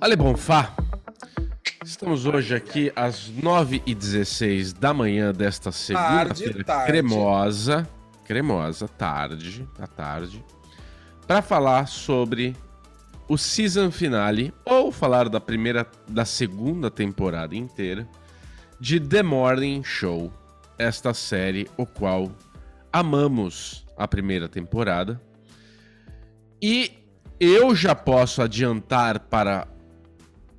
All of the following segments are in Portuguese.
Ale Bonfá, estamos hoje aqui às 9h16 da manhã desta segunda-feira cremosa, cremosa, tarde, à tarde, para falar sobre o season finale, ou falar da primeira, da segunda temporada inteira, de The Morning Show, esta série, o qual amamos a primeira temporada. E eu já posso adiantar para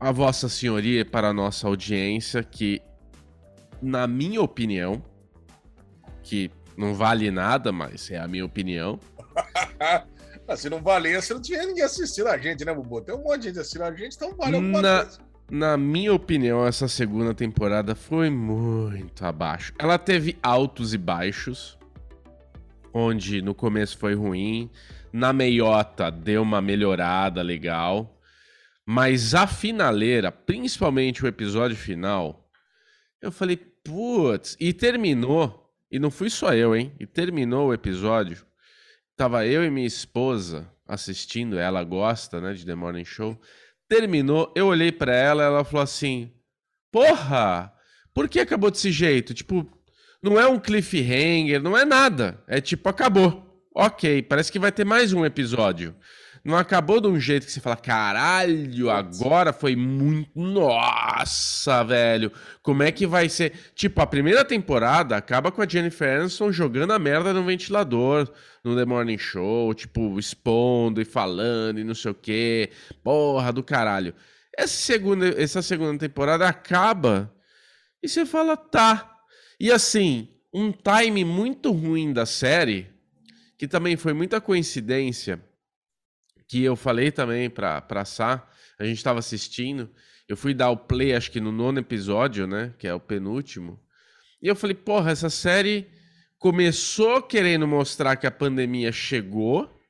a Vossa Senhoria e para a nossa audiência que, na minha opinião, que não vale nada, mas é a minha opinião. Se não valesse, não tinha ninguém assistindo a gente, né, Bubu? Tem um monte de gente assistindo a gente, então vale alguma na, coisa. Na minha opinião, essa segunda temporada foi muito abaixo. Ela teve altos e baixos, onde no começo foi ruim, na meiota deu uma melhorada legal. Mas a finaleira, principalmente o episódio final, eu falei, putz, e terminou, e não fui só eu, hein? E terminou o episódio. Tava eu e minha esposa assistindo, ela gosta, né, de The Morning Show. Terminou, eu olhei para ela, ela falou assim: "Porra, por que acabou desse jeito? Tipo, não é um cliffhanger, não é nada. É tipo, acabou. Ok, parece que vai ter mais um episódio. Não acabou de um jeito que você fala, caralho, agora foi muito. Nossa, velho. Como é que vai ser? Tipo, a primeira temporada acaba com a Jennifer Aniston jogando a merda no ventilador no The Morning Show, tipo, expondo e falando e não sei o quê. Porra do caralho. Essa segunda, essa segunda temporada acaba e você fala, tá. E assim, um time muito ruim da série, que também foi muita coincidência que eu falei também pra, pra Sá, a gente tava assistindo, eu fui dar o play, acho que no nono episódio, né, que é o penúltimo, e eu falei, porra, essa série começou querendo mostrar que a pandemia chegou,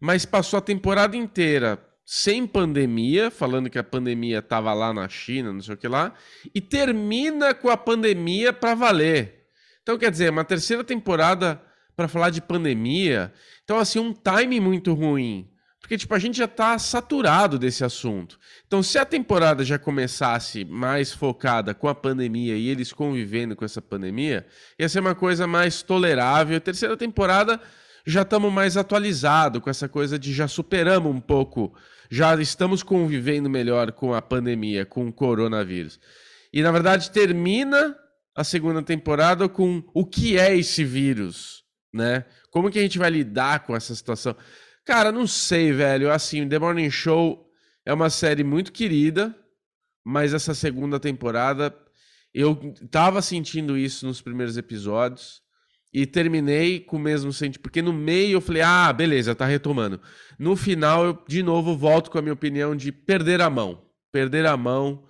mas passou a temporada inteira sem pandemia, falando que a pandemia tava lá na China, não sei o que lá, e termina com a pandemia pra valer. Então, quer dizer, uma terceira temporada para falar de pandemia. Então, assim, um time muito ruim. Porque, tipo, a gente já tá saturado desse assunto. Então, se a temporada já começasse mais focada com a pandemia e eles convivendo com essa pandemia, ia ser uma coisa mais tolerável. A terceira temporada já estamos mais atualizados com essa coisa de já superamos um pouco, já estamos convivendo melhor com a pandemia, com o coronavírus. E, na verdade, termina a segunda temporada com o que é esse vírus, né? Como que a gente vai lidar com essa situação? Cara, não sei, velho. Assim, The Morning Show é uma série muito querida, mas essa segunda temporada eu tava sentindo isso nos primeiros episódios e terminei com o mesmo sentimento, porque no meio eu falei: "Ah, beleza, tá retomando". No final eu de novo volto com a minha opinião de perder a mão, perder a mão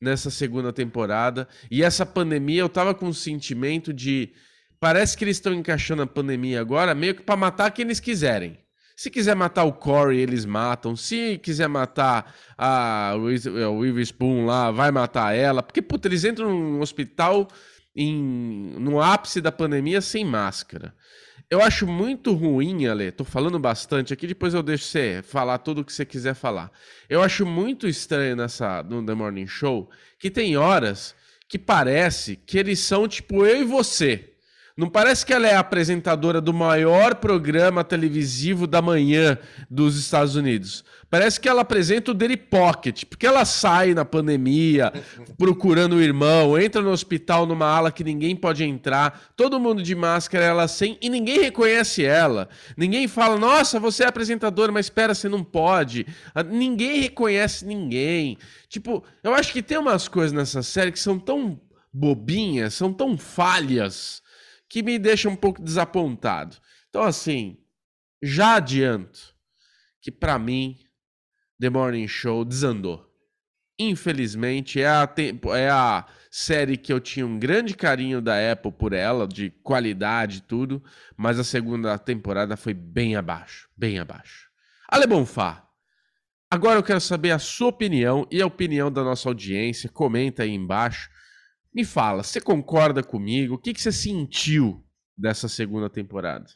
nessa segunda temporada. E essa pandemia eu tava com um sentimento de parece que eles estão encaixando a pandemia agora meio que para matar quem eles quiserem. Se quiser matar o Corey, eles matam. Se quiser matar a Witherspoon lá, vai matar ela. Porque, puta, eles entram num hospital em, no ápice da pandemia sem máscara. Eu acho muito ruim, Ale, tô falando bastante aqui, depois eu deixo você falar tudo o que você quiser falar. Eu acho muito estranho nessa no The Morning Show que tem horas que parece que eles são tipo eu e você. Não parece que ela é apresentadora do maior programa televisivo da manhã dos Estados Unidos. Parece que ela apresenta o Daily Pocket, porque ela sai na pandemia procurando o irmão, entra no hospital numa ala que ninguém pode entrar, todo mundo de máscara, ela sem, e ninguém reconhece ela. Ninguém fala, nossa, você é apresentadora, mas espera, você não pode. Ah, ninguém reconhece ninguém. Tipo, eu acho que tem umas coisas nessa série que são tão bobinhas, são tão falhas que me deixa um pouco desapontado. Então, assim, já adianto que para mim The Morning Show desandou. Infelizmente, é a, é a série que eu tinha um grande carinho da Apple por ela, de qualidade e tudo, mas a segunda temporada foi bem abaixo, bem abaixo. Ale Bonfá, agora eu quero saber a sua opinião e a opinião da nossa audiência. Comenta aí embaixo me fala, você concorda comigo? O que, que você sentiu dessa segunda temporada?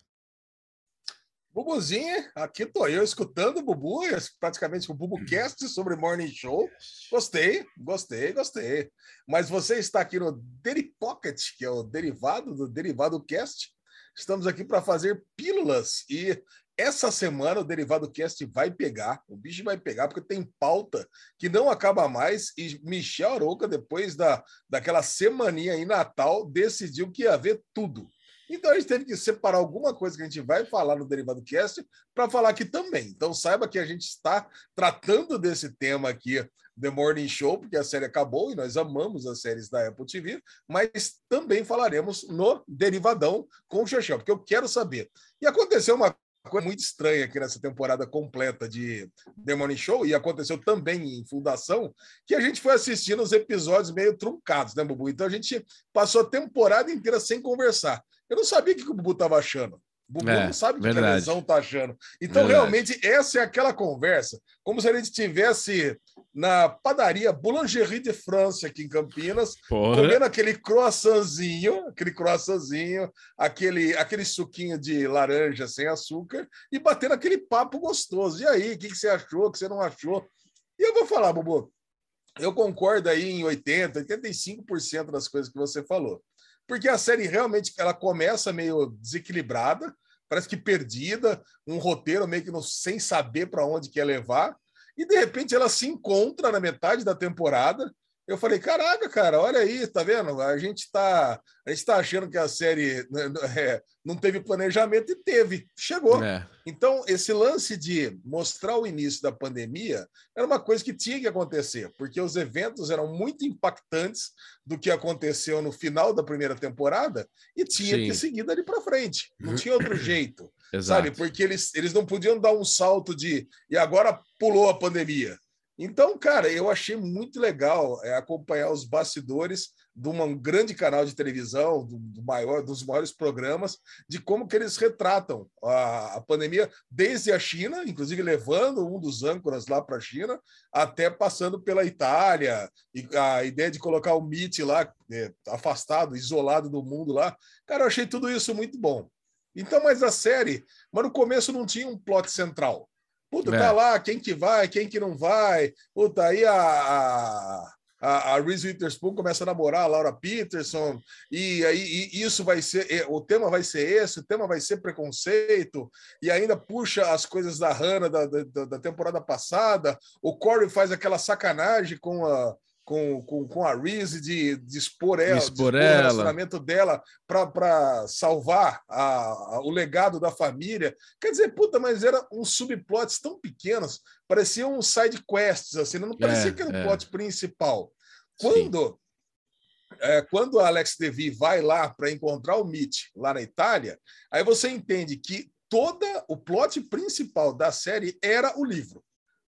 Bubuzinho, aqui tô eu escutando o Bubu, praticamente o BubuCast sobre Morning Show. Gostei, gostei, gostei. Mas você está aqui no Deri Pocket, que é o derivado do Derivado Cast. Estamos aqui para fazer pílulas e essa semana o Derivado Cast vai pegar, o bicho vai pegar, porque tem pauta que não acaba mais. E Michel Aroca, depois da, daquela semaninha em Natal, decidiu que ia ver tudo. Então a gente teve que separar alguma coisa que a gente vai falar no Derivado Cast para falar aqui também. Então saiba que a gente está tratando desse tema aqui, The Morning Show, porque a série acabou e nós amamos as séries da Apple TV, mas também falaremos no Derivadão com o Xexel, porque eu quero saber. E aconteceu uma coisa muito estranha aqui nessa temporada completa de The Show, e aconteceu também em Fundação, que a gente foi assistindo os episódios meio truncados, né, Bubu? Então a gente passou a temporada inteira sem conversar. Eu não sabia o que o Bubu estava achando. Bubu é, não sabe o que a lesão está achando. Então, verdade. realmente, essa é aquela conversa, como se a gente estivesse na padaria Boulangerie de France, aqui em Campinas, Porra. comendo aquele croissantzinho, aquele croissantzinho, aquele, aquele suquinho de laranja sem açúcar e batendo aquele papo gostoso. E aí, o que, que você achou, o que você não achou? E eu vou falar, Bubu, eu concordo aí em 80%, 85% das coisas que você falou porque a série realmente ela começa meio desequilibrada, parece que perdida, um roteiro meio que não, sem saber para onde quer levar, e de repente ela se encontra na metade da temporada eu falei, caraca, cara, olha aí, tá vendo? A gente está a gente tá achando que a série né, é, não teve planejamento e teve, chegou. É. Então, esse lance de mostrar o início da pandemia era uma coisa que tinha que acontecer, porque os eventos eram muito impactantes do que aconteceu no final da primeira temporada e tinha Sim. que seguir dali para frente. Não tinha outro jeito, Exato. sabe? Porque eles, eles não podiam dar um salto de e agora pulou a pandemia. Então, cara, eu achei muito legal é, acompanhar os bastidores de um grande canal de televisão, do, maior, dos maiores programas, de como que eles retratam a, a, pandemia desde a China, inclusive levando um dos âncoras lá para a China, até passando pela Itália, e a ideia de colocar o MIT lá, é, afastado, isolado do mundo lá. Cara, eu achei tudo isso muito bom. Então, mas a série, mas no começo não tinha um plot central. Puta, é. tá lá, quem que vai, quem que não vai. Puta, aí a, a, a, a Reese Witherspoon começa a namorar a Laura Peterson, e aí isso vai ser, o tema vai ser esse, o tema vai ser preconceito, e ainda puxa as coisas da Hannah da, da, da temporada passada. O Corey faz aquela sacanagem com a com, com, com a Reese de, de expor ela, expor de expor ela. o relacionamento dela para salvar a, a, o legado da família. Quer dizer, puta, mas era uns subplots tão pequenos, pareciam uns side quests, assim, não parecia é, que era o é. plot principal. Quando é, quando a Alex Devi vai lá para encontrar o Mitch lá na Itália, aí você entende que toda o plot principal da série era o livro.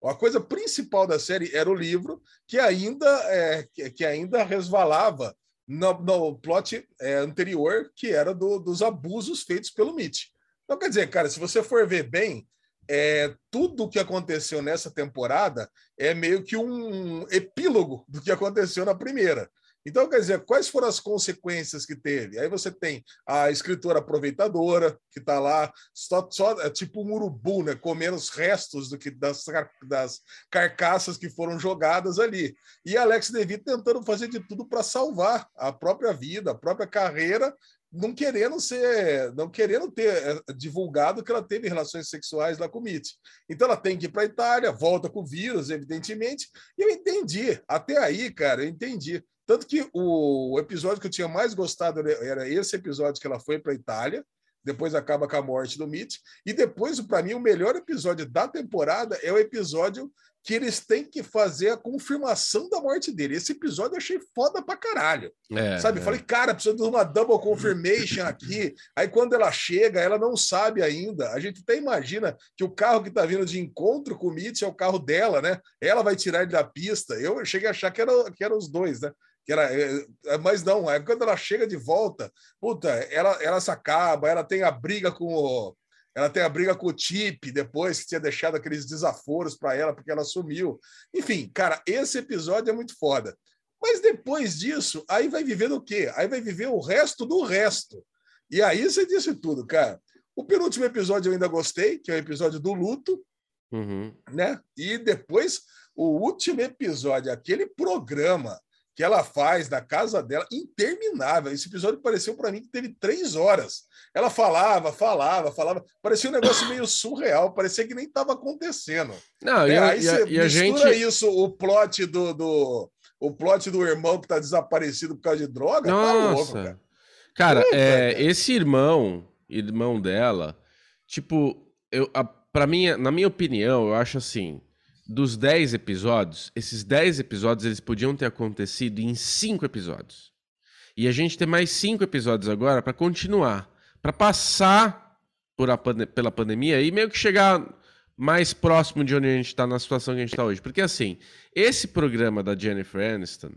A coisa principal da série era o livro, que ainda, é, que, ainda resvalava no, no plot é, anterior, que era do, dos abusos feitos pelo Mitch. Então, quer dizer, cara, se você for ver bem, é, tudo o que aconteceu nessa temporada é meio que um epílogo do que aconteceu na primeira. Então, quer dizer, quais foram as consequências que teve? Aí você tem a escritora aproveitadora, que está lá, só, só é tipo um urubu, né? Comendo os restos do que, das, das carcaças que foram jogadas ali. E Alex Devitt tentando fazer de tudo para salvar a própria vida, a própria carreira, não querendo ser, não querendo ter é, divulgado que ela teve relações sexuais lá com o Mitch. Então ela tem que ir para a Itália, volta com o vírus, evidentemente. E eu entendi, até aí, cara, eu entendi. Tanto que o episódio que eu tinha mais gostado era esse episódio que ela foi para a Itália, depois acaba com a morte do Mitch, e depois, para mim, o melhor episódio da temporada é o episódio que eles têm que fazer a confirmação da morte dele. Esse episódio eu achei foda pra caralho. É, sabe? É. Falei, cara, precisa de uma double confirmation aqui. Aí quando ela chega, ela não sabe ainda. A gente até imagina que o carro que tá vindo de encontro com o Mitch é o carro dela, né? Ela vai tirar ele da pista. Eu cheguei a achar que era, que eram os dois, né? Que era, é, é, mas não, é quando ela chega de volta, puta, ela, ela se acaba, ela tem a briga com o, ela tem a briga com o Tip depois, que tinha deixado aqueles desaforos para ela, porque ela sumiu. Enfim, cara, esse episódio é muito foda. Mas depois disso, aí vai viver o quê? Aí vai viver o resto do resto. E aí você disse tudo, cara. O penúltimo episódio eu ainda gostei, que é o episódio do luto, Uhum. né? E depois o último episódio, aquele programa que ela faz na casa dela, interminável. Esse episódio pareceu para mim que teve três horas. Ela falava, falava, falava. Parecia um negócio meio surreal, parecia que nem estava acontecendo. Não, É, e, aí e você e a mistura gente. isso, o plot do, do o plot do irmão que está desaparecido por causa de droga, tá louco, Nossa. cara. Cara, Puta, é, cara. esse irmão, irmão dela, tipo, eu, a, pra mim, na minha opinião, eu acho assim, dos 10 episódios, esses 10 episódios eles podiam ter acontecido em 5 episódios. E a gente tem mais 5 episódios agora pra continuar, Pra passar por pande- pela pandemia e meio que chegar mais próximo de onde a gente tá na situação que a gente tá hoje. Porque assim, esse programa da Jennifer Aniston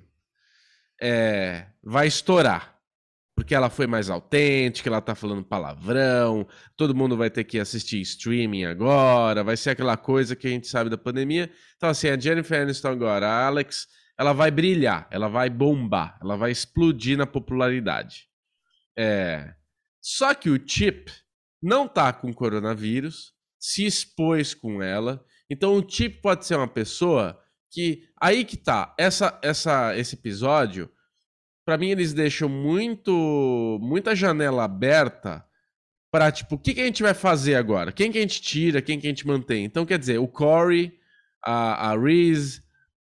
é, vai estourar. Porque ela foi mais autêntica, ela tá falando palavrão, todo mundo vai ter que assistir streaming agora, vai ser aquela coisa que a gente sabe da pandemia. Então, assim, a Jennifer Aniston agora, a Alex, ela vai brilhar, ela vai bombar, ela vai explodir na popularidade. É... Só que o Chip não tá com coronavírus, se expôs com ela, então o Chip pode ser uma pessoa que. Aí que tá, essa, essa, esse episódio Pra mim eles deixam muito muita janela aberta pra, tipo, o que, que a gente vai fazer agora? Quem que a gente tira, quem que a gente mantém? Então, quer dizer, o Corey, a, a Reese,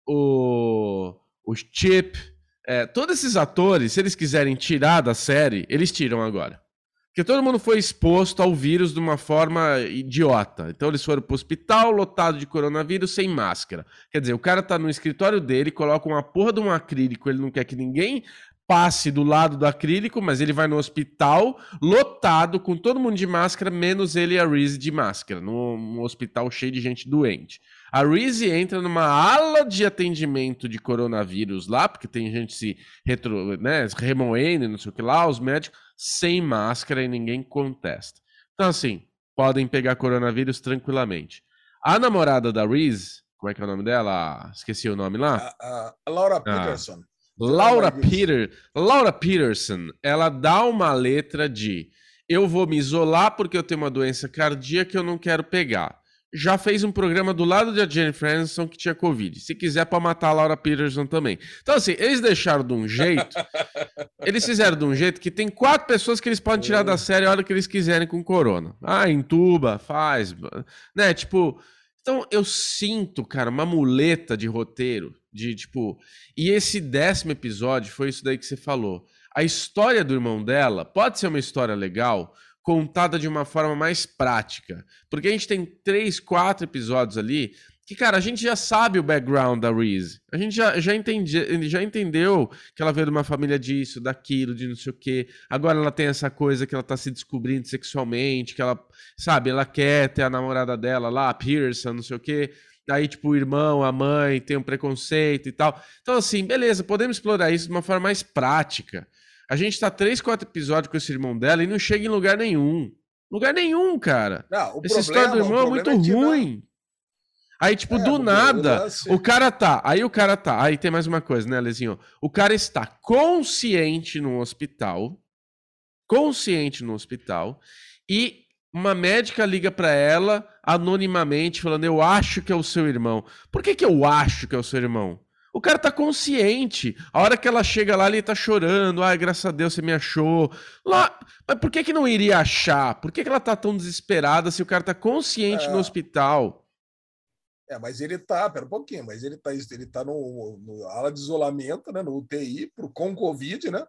o, o Chip, é, todos esses atores, se eles quiserem tirar da série, eles tiram agora. Porque todo mundo foi exposto ao vírus de uma forma idiota. Então eles foram pro hospital lotado de coronavírus sem máscara. Quer dizer, o cara tá no escritório dele, coloca uma porra de um acrílico, ele não quer que ninguém passe do lado do acrílico, mas ele vai no hospital lotado com todo mundo de máscara, menos ele e a Reese de máscara, num, hospital cheio de gente doente. A Reese entra numa ala de atendimento de coronavírus lá, porque tem gente se retro, né, remoendo, não sei o que lá, os médicos sem máscara e ninguém contesta. Então, assim, podem pegar coronavírus tranquilamente. A namorada da Reese, como é que é o nome dela? Esqueci o nome lá. A, a- Laura Peterson. Laura amor de Peter, Laura Peterson, ela dá uma letra de eu vou me isolar porque eu tenho uma doença cardíaca que eu não quero pegar. Já fez um programa do lado da Jennifer Aniston que tinha Covid. Se quiser, para matar a Laura Peterson também. Então, assim, eles deixaram de um jeito. eles fizeram de um jeito que tem quatro pessoas que eles podem tirar da série a hora que eles quiserem com corona. Ah, entuba, faz. Né? Tipo. Então, eu sinto, cara, uma muleta de roteiro. De tipo. E esse décimo episódio foi isso daí que você falou. A história do irmão dela pode ser uma história legal, contada de uma forma mais prática. Porque a gente tem três, quatro episódios ali que, cara, a gente já sabe o background da Reese. A gente já, já, entendi, já entendeu que ela veio de uma família disso, daquilo, de não sei o quê. Agora ela tem essa coisa que ela tá se descobrindo sexualmente, que ela, sabe, ela quer ter a namorada dela lá, a Pearson, não sei o quê. Aí, tipo, o irmão, a mãe tem um preconceito e tal. Então, assim, beleza, podemos explorar isso de uma forma mais prática. A gente tá três, quatro episódios com esse irmão dela e não chega em lugar nenhum. Lugar nenhum, cara. Não, o Essa história do irmão é muito problema que não- ruim. Aí, tipo, É, do nada, o cara tá. Aí o cara tá. Aí tem mais uma coisa, né, Lezinho? O cara está consciente no hospital. Consciente no hospital. E uma médica liga pra ela anonimamente, falando: Eu acho que é o seu irmão. Por que, que eu acho que é o seu irmão? O cara tá consciente. A hora que ela chega lá, ele tá chorando. Ai, graças a Deus você me achou. Lá... Mas por que, que não iria achar? Por que, que ela tá tão desesperada se o cara tá consciente É. no hospital? É, mas ele tá, pera um pouquinho, mas ele tá, ele tá no, no ala de isolamento, né? No UTI, pro, com Covid, né?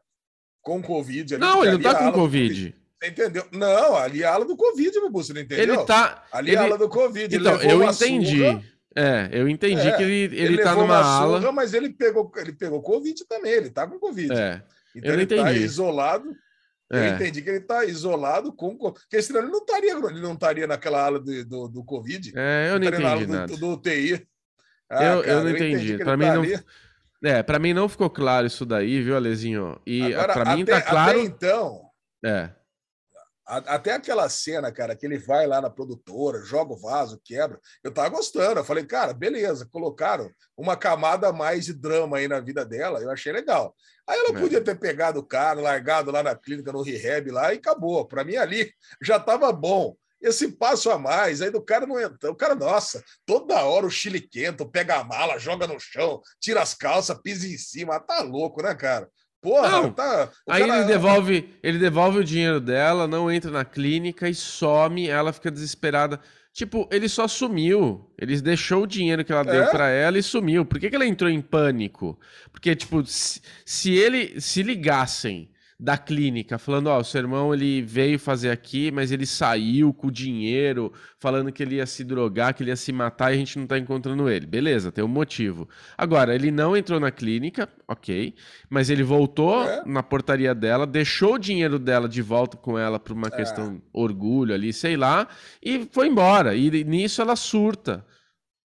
Com Covid. ali, Não, ele não tá a com Covid. Você entendeu? Não, ali é a ala do Covid, meu você não entendeu? Ele tá. Ali é a ele- ala do Covid. ele Então, eu entendi. surra, É, eu entendi É, que ele, ele, ele, tá numa uma ala. surra, mas ele pegou, ele pegou Covid também, ele tá com Covid. É, então eu ele tá entendi. Eu é. entendi que ele tá isolado com. Porque senão ele não estaria, ele não estaria naquela ala do, do, do Covid. É, eu não estaria na ala entendi do, nada. do UTI. Eu- eu não entendi entendi. ele mim não-. É, pra mim não ficou claro isso daí, viu, Alezinho? E pra mim até, tá claro. até então, É, Até aquela cena, cara, que ele vai lá na produtora, joga o vaso, quebra. Eu tava gostando. Eu falei, cara, beleza, colocaram uma camada a mais de drama aí na vida dela. Eu achei legal. Aí ela é. podia ter pegado o cara, largado lá na clínica, no rehab lá e acabou. Para mim ali já tava bom. Esse passo a mais, aí do cara não entra. O cara, nossa, toda hora o chile quento, pega a mala, joga no chão, tira as calças, pisa em cima. Tá louco, né, cara? Porra, não. tá. Aí cara... ele devolve, ele devolve o dinheiro dela, não entra na clínica e some, ela fica desesperada. Tipo, ele só sumiu. Ele deixou o dinheiro que ela é? deu para ela e sumiu. Por que, que ela entrou em pânico? Porque, tipo, se, se ele se ligassem da clínica, falando, ó, oh, o seu irmão ele veio fazer aqui, mas ele saiu com o dinheiro, falando que ele ia se drogar, que ele ia se matar e a gente não tá encontrando ele. Beleza, tem um motivo. Agora, ele não entrou na clínica, ok, mas ele voltou é. na portaria dela, deixou o dinheiro dela de volta com ela por uma é. questão orgulho ali, sei lá, e foi embora. E nisso ela surta.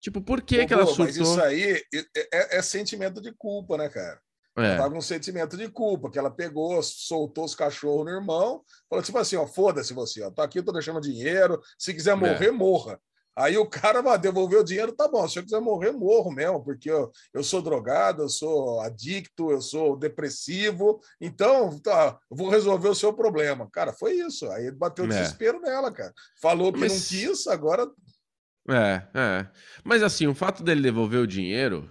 Tipo, por que, que ela surtou? Mas isso aí é, é, é sentimento de culpa, né, cara? É. Tava com um sentimento de culpa, que ela pegou, soltou os cachorros no irmão, falou tipo assim, ó, foda-se você, ó, tô aqui, tô deixando dinheiro, se quiser é. morrer, é. morra. Aí o cara vai devolver o dinheiro, tá bom, se eu quiser morrer, morro mesmo, porque eu, eu sou drogado, eu sou adicto, eu sou depressivo, então tá, eu vou resolver o seu problema. Cara, foi isso. Aí ele bateu é. desespero nela, cara. Falou que Mas... não quis, agora. É, é. Mas assim, o fato dele devolver o dinheiro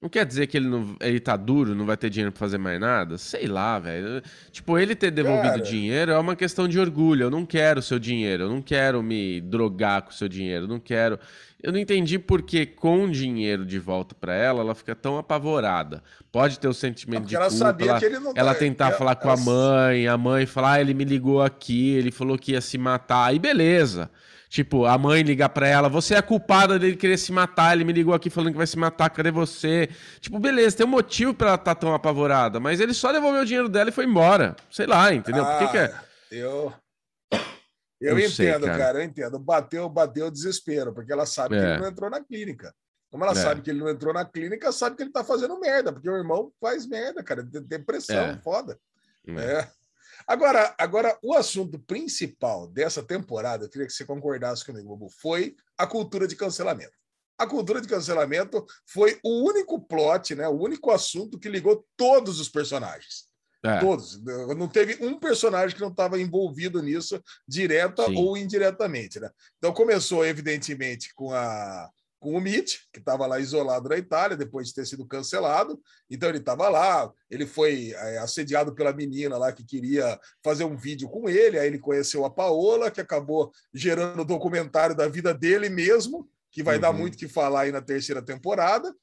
não quer dizer que ele, não, ele tá duro, não vai ter dinheiro pra fazer mais nada? Sei lá, velho. Tipo, ele ter devolvido Cara... dinheiro é uma questão de orgulho. Eu não quero seu dinheiro, eu não quero me drogar com seu dinheiro, eu não quero. Eu não entendi por que com dinheiro de volta para ela, ela fica tão apavorada. Pode ter o sentimento é de ela culpa, sabia ela, que ele não ela tá... tentar ela, falar com ela... a mãe, a mãe falar, ah, ele me ligou aqui, ele falou que ia se matar, aí beleza. Tipo, a mãe ligar pra ela, você é a culpada dele querer se matar, ele me ligou aqui falando que vai se matar, cadê você? Tipo, beleza, tem um motivo pra ela estar tá tão apavorada, mas ele só devolveu o dinheiro dela e foi embora. Sei lá, entendeu? Ah, Por que, que é? Ah, eu. Eu, eu entendo, sei, cara. cara. eu entendo. Bateu, bateu o desespero, porque ela sabe é. que ele não entrou na clínica. Como ela é. sabe que ele não entrou na clínica, sabe que ele tá fazendo merda, porque o irmão faz merda, cara. Depressão, é. foda. É. Agora, agora, o assunto principal dessa temporada, eu queria que você concordasse comigo, Bobo, foi a cultura de cancelamento. A cultura de cancelamento foi o único plot, né, o único assunto que ligou todos os personagens. É. Todos. Não teve um personagem que não estava envolvido nisso, direta Sim. ou indiretamente. Né? Então começou, evidentemente, com a com o Mitch, que estava lá isolado na Itália, depois de ter sido cancelado. Então ele estava lá, ele foi é, assediado pela menina lá que queria fazer um vídeo com ele, aí ele conheceu a Paola, que acabou gerando o documentário da vida dele mesmo, que vai uhum. dar muito que falar aí na terceira temporada.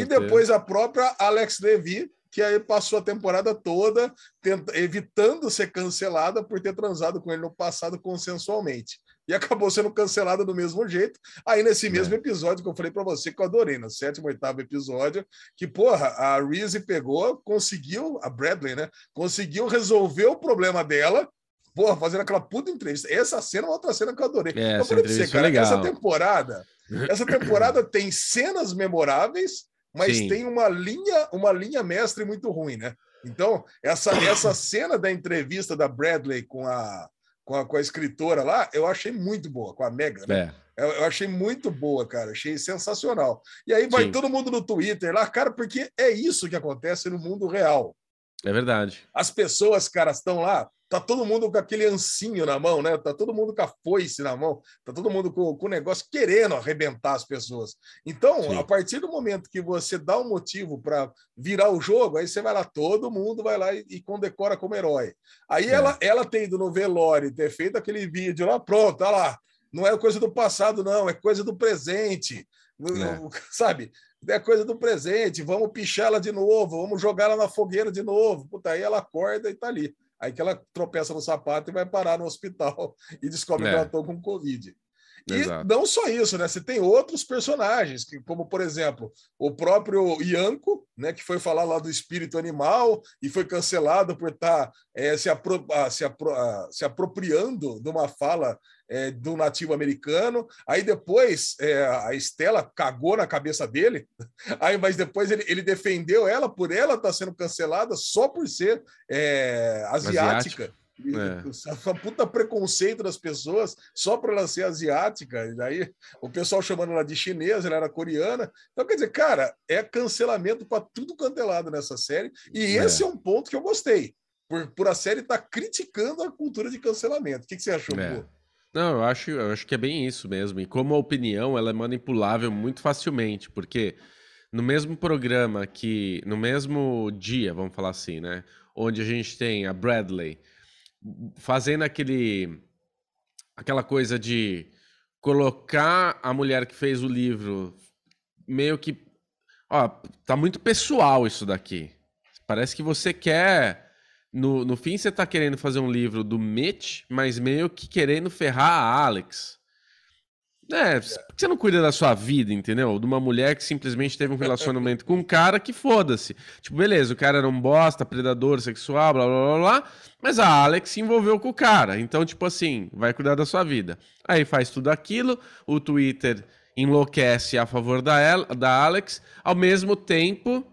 E depois a própria Alex Levy, que aí passou a temporada toda tenta, evitando ser cancelada por ter transado com ele no passado consensualmente e acabou sendo cancelada do mesmo jeito. Aí, nesse é. mesmo episódio que eu falei para você, que eu adorei, no sétimo, oitavo episódio, que, porra, a Reese pegou, conseguiu, a Bradley, né? Conseguiu resolver o problema dela, porra, fazendo aquela puta entrevista. Essa cena é outra cena que eu adorei. É, eu falei pra você, cara, essa temporada, essa temporada tem cenas memoráveis, mas Sim. tem uma linha, uma linha mestre muito ruim, né? Então, essa, essa cena da entrevista da Bradley com a, com a, com a escritora lá, eu achei muito boa, com a Mega, né? É. Eu, eu, achei muito boa, cara, achei sensacional. E aí vai Sim. todo mundo no Twitter lá, cara, porque é isso que acontece no mundo real. É verdade. As pessoas, cara, estão lá, tá todo mundo com aquele ancinho na mão, né? Tá todo mundo com a foice na mão, tá todo mundo com, com o negócio querendo arrebentar as pessoas. Então, Sim. a partir do momento que você dá um motivo para virar o jogo, aí você vai lá, todo mundo vai lá e, e condecora como herói. Aí é. ela, ela tem ido no velório, ter feito aquele vídeo lá, pronto, tá lá. Não é coisa do passado, não, é coisa do presente. É. Sabe? é coisa do presente, vamos pichar ela de novo, vamos jogar ela na fogueira de novo. Puta, aí ela acorda e tá ali. Aí que ela tropeça no sapato e vai parar no hospital e descobre é. que ela está com Covid. E Exato. não só isso, né? Você tem outros personagens, que, como, por exemplo, o próprio Ianco, né, que foi falar lá do espírito animal e foi cancelado por estar tá, é, se, apro ah, se, apro ah, se apropriando de uma fala é, do nativo americano. Aí depois é, a Estela cagou na cabeça dele, aí, mas depois ele, ele defendeu ela por ela estar tá sendo cancelada só por ser é, asiática. É. puta preconceito das pessoas só por ela ser asiática. E daí o pessoal chamando ela de chinesa, ela era coreana. Então, quer dizer, cara, é cancelamento para tudo quanto é lado nessa série. E é. esse é um ponto que eu gostei. Por, por a série estar tá criticando a cultura de cancelamento. O que, que você achou, é. Não, eu acho, eu acho que é bem isso mesmo. E como a opinião ela é manipulável muito facilmente, porque no mesmo programa que, no mesmo dia, vamos falar assim, né? Onde a gente tem a Bradley fazendo aquele aquela coisa de colocar a mulher que fez o livro meio que ó, tá muito pessoal isso daqui. Parece que você quer no, no fim você tá querendo fazer um livro do Mitch, mas meio que querendo ferrar a Alex. É, por que você não cuida da sua vida, entendeu? De uma mulher que simplesmente teve um relacionamento com um cara que foda-se. Tipo, beleza, o cara era um bosta, predador sexual, blá blá blá blá, mas a Alex se envolveu com o cara. Então, tipo assim, vai cuidar da sua vida. Aí faz tudo aquilo, o Twitter enlouquece a favor da, El da Alex, ao mesmo tempo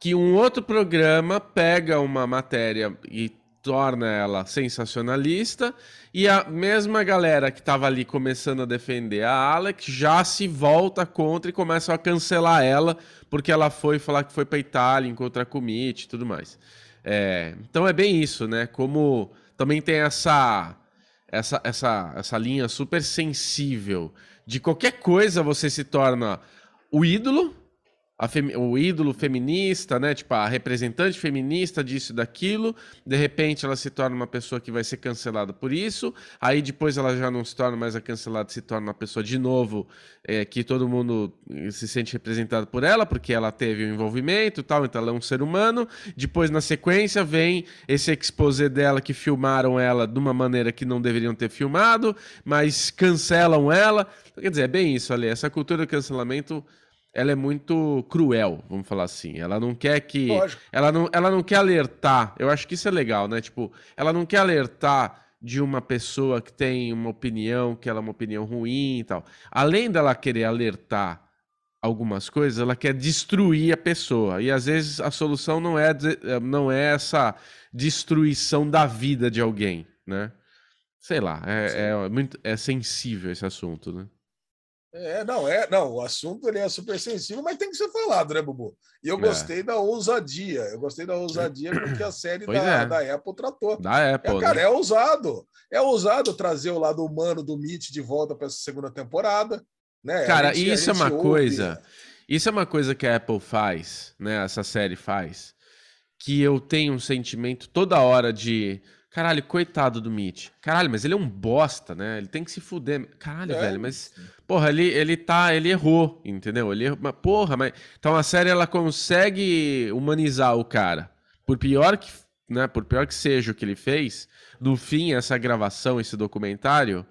que um outro programa pega uma matéria e torna ela sensacionalista e a mesma galera que estava ali começando a defender a Alex já se volta contra e começa a cancelar ela porque ela foi falar que foi para Itália encontrar Mitch e tudo mais. É, então é bem isso, né? Como também tem essa essa essa essa linha super sensível de qualquer coisa você se torna o ídolo o ídolo feminista, né? Tipo, a representante feminista disso e daquilo. De repente ela se torna uma pessoa que vai ser cancelada por isso. Aí depois ela já não se torna mais a cancelada, se torna uma pessoa de novo é, que todo mundo se sente representado por ela, porque ela teve um envolvimento e tal, então ela é um ser humano. Depois, na sequência, vem esse exposé dela que filmaram ela de uma maneira que não deveriam ter filmado, mas cancelam ela. Quer dizer, é bem isso ali. Essa cultura do cancelamento ela é muito cruel, vamos falar assim. Ela não quer que. Ela não, ela não quer alertar. Eu acho que isso é legal, né? Tipo, ela não quer alertar de uma pessoa que tem uma opinião, que ela é uma opinião ruim e tal. Além dela querer alertar algumas coisas, ela quer destruir a pessoa. E às vezes a solução não é, não é essa destruição da vida de alguém, né? Sei lá, é, é, muito, é sensível esse assunto, né? É, não, é, não, o assunto ele é super sensível, mas tem que ser falado, né, Bubu? E eu é. gostei da ousadia, eu gostei da ousadia porque a série da, é. da, Apple tratou. Da Apple. É, cara, né? é ousado. É ousado trazer o lado humano do Meet de volta para essa segunda temporada. Né? Cara, gente, isso é uma ouve... coisa. Isso é uma coisa que a Apple faz, né? Essa série faz, que eu tenho um sentimento toda hora de Caralho, coitado do Mitch. Caralho, mas ele é um bosta, né? Ele tem que se fuder. Caralho, é. velho, mas. Porra, ele, ele tá. Ele errou, entendeu? Ele errou. Mas, porra, mas. Então a série ela consegue humanizar o cara. Por pior que. Né, por pior que seja o que ele fez, no fim, essa gravação, esse documentário,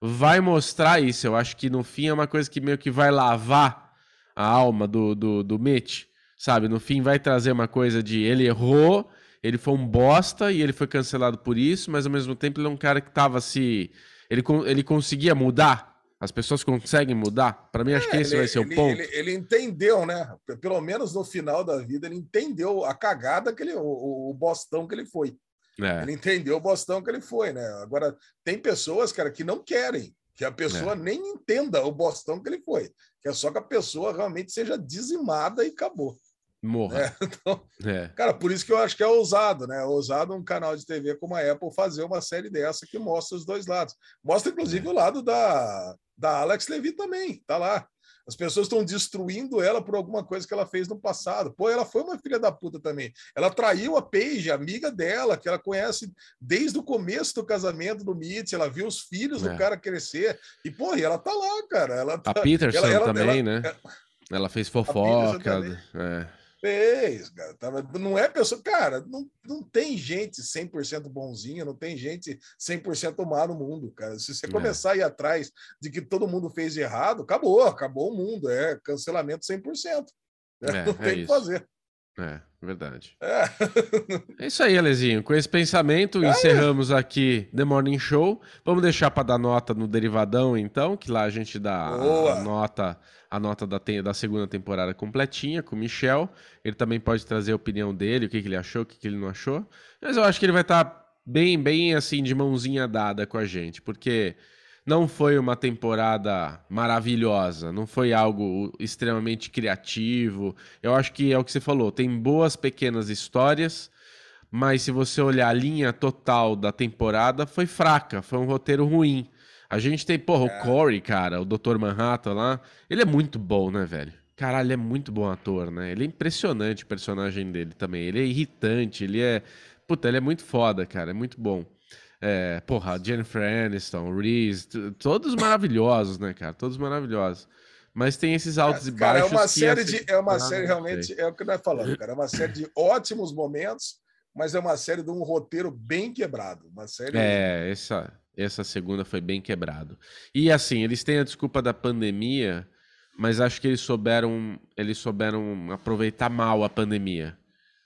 vai mostrar isso. Eu acho que no fim é uma coisa que meio que vai lavar a alma do, do, do Mitch. Sabe? No fim vai trazer uma coisa de ele errou ele foi um bosta e ele foi cancelado por isso, mas ao mesmo tempo ele é um cara que tava se. Ele, ele conseguia mudar. As pessoas conseguem mudar. Para mim, é, acho que esse ele, vai ser ele, o ponto. Ele, ele, entendeu, né? Pelo menos no final da vida, ele entendeu a cagada que ele. O, o bostão que ele foi. É. Ele entendeu o bostão que ele foi, né? Agora, tem pessoas, cara, que não querem que a pessoa é. nem entenda o bostão que ele foi. Que é só que a pessoa realmente seja dizimada e acabou. Morra. É, então, é. Cara, por isso que eu acho que é ousado, né? É ousado um canal de TV como a Apple fazer uma série dessa que mostra os dois lados. Mostra, inclusive, é. o lado da, da Alex Levy também, tá lá. As pessoas estão destruindo ela por alguma coisa que ela fez no passado. Pô, ela foi uma filha da puta também. Ela traiu a Paige, amiga dela, que ela conhece desde o começo do casamento do Mitch. Ela viu os filhos é. do cara crescer. E, pô, ela tá lá, cara. Ela tá... A Peterson ela, ela, também, ela, né? Ela fez fofoca. É. Fez, cara. Não é pessoa. Cara, não, não tem gente 100% bonzinha, não tem gente 100% má no mundo, cara. Se você é. começar a ir atrás de que todo mundo fez de errado, acabou, acabou o mundo. É cancelamento 100%. Né? É, não tem o é que fazer. É, verdade. É. é isso aí, Alezinho. Com esse pensamento, é. encerramos aqui The Morning Show. Vamos deixar para dar nota no Derivadão, então, que lá a gente dá a, a nota a nota da, da segunda temporada completinha com o Michel. Ele também pode trazer a opinião dele, o que, que ele achou, o que, que ele não achou. Mas eu acho que ele vai estar tá bem, bem assim, de mãozinha dada com a gente, porque não foi uma temporada maravilhosa, não foi algo extremamente criativo. Eu acho que é o que você falou, tem boas pequenas histórias, mas se você olhar a linha total da temporada, foi fraca, foi um roteiro ruim. A gente tem, porra, é. o Corey, cara, o Dr. Manhattan lá, ele é muito bom, né, velho? Caralho, ele é muito bom ator, né? Ele é impressionante o personagem dele também. Ele é irritante, ele é. Puta, ele é muito foda, cara, é muito bom. É, porra, Jennifer Aniston, Reese, todos maravilhosos, né, cara? Todos maravilhosos. Mas tem esses altos é, e baixos. Cara, é uma série de. É uma série realmente. É o que nós falamos, cara. É uma série de ótimos momentos, mas é uma série de um roteiro bem quebrado. Uma série. É, essa, essa segunda foi bem quebrado. E assim, eles têm a desculpa da pandemia, mas acho que eles souberam, eles souberam aproveitar mal a pandemia.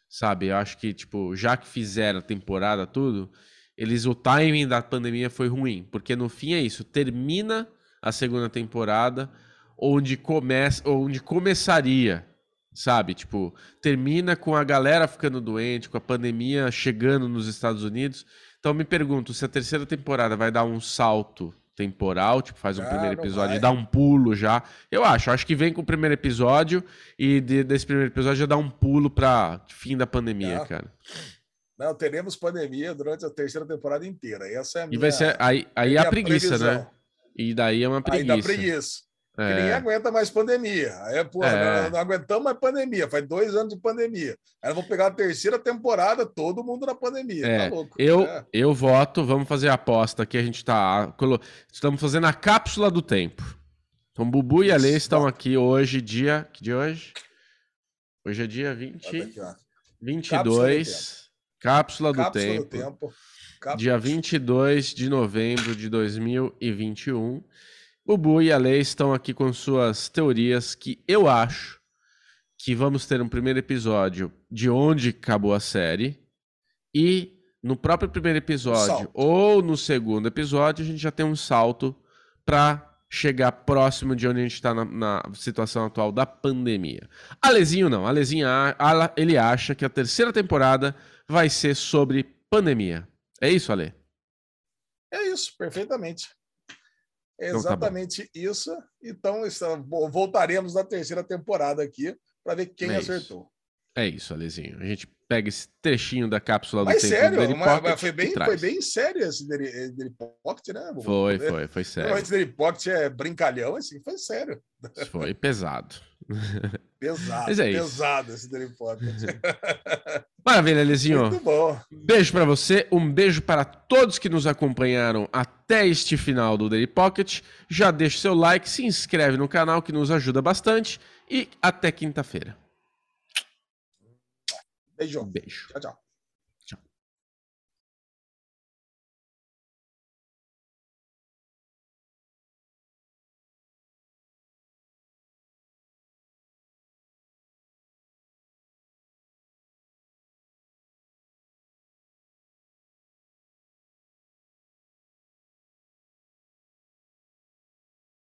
Sabe? Eu acho que, tipo, já que fizeram a temporada, tudo eles o timing da pandemia foi ruim, porque no fim é isso, termina a segunda temporada onde começa, onde começaria, sabe? Tipo, termina com a galera ficando doente, com a pandemia chegando nos Estados Unidos. Então me pergunto se a terceira temporada vai dar um salto temporal, tipo, faz um ah, primeiro episódio e dá um pulo já. Eu acho, acho que vem com o primeiro episódio e de, desse primeiro episódio já dá um pulo para fim da pandemia, ah. cara. Não, teremos pandemia durante a terceira temporada inteira. Essa é a minha, E vai ser aí, aí é a preguiça, previsão. né? E daí é uma preguiça. Aí dá preguiça. É. ninguém aguenta mais pandemia. Aí, pô, é. não, não, aguentamos mais pandemia. Faz dois anos de pandemia. Aí vou pegar a terceira temporada, todo mundo na pandemia. É. Tá louco. Eu, é. eu voto, vamos fazer a aposta aqui. A gente tá. Estamos fazendo a cápsula do tempo. Então, Bubu e a Lê estão aqui hoje, dia. Que dia é hoje? Hoje é dia 20. Aqui, 22. Cápsula do Cápsula Tempo. Do tempo. Cápsula. Dia 22 de novembro de 2021. O Bu e a Lei estão aqui com suas teorias que eu acho que vamos ter um primeiro episódio de onde acabou a série e no próprio primeiro episódio ou no segundo episódio a gente já tem um salto para chegar próximo de onde a gente está na, na, situação atual da pandemia. Alezinho não, Alezinho ele acha que a terceira temporada vai ser sobre pandemia. É isso, Ale? É isso, perfeitamente. É exatamente então, tá isso. Então, voltaremos na terceira temporada aqui para ver quem é acertou. É isso, Alezinho. A gente pega esse trechinho da cápsula mas do sério, tempo mas, mas foi bem, foi bem sério esse Daily Pocket, né? Foi, foi, foi sério. Esse Daily Pocket é brincalhão, assim, foi sério. Foi pesado. Pesado, é pesado esse Daily Pocket. Maravilha, Lizinho. Muito bom. Beijo para você, um beijo para todos que nos acompanharam até este final do Daily Pocket. Já deixa seu like, se inscreve no canal que nos ajuda bastante e até quinta-feira. Beijo. Beijo. Tchau, tchau.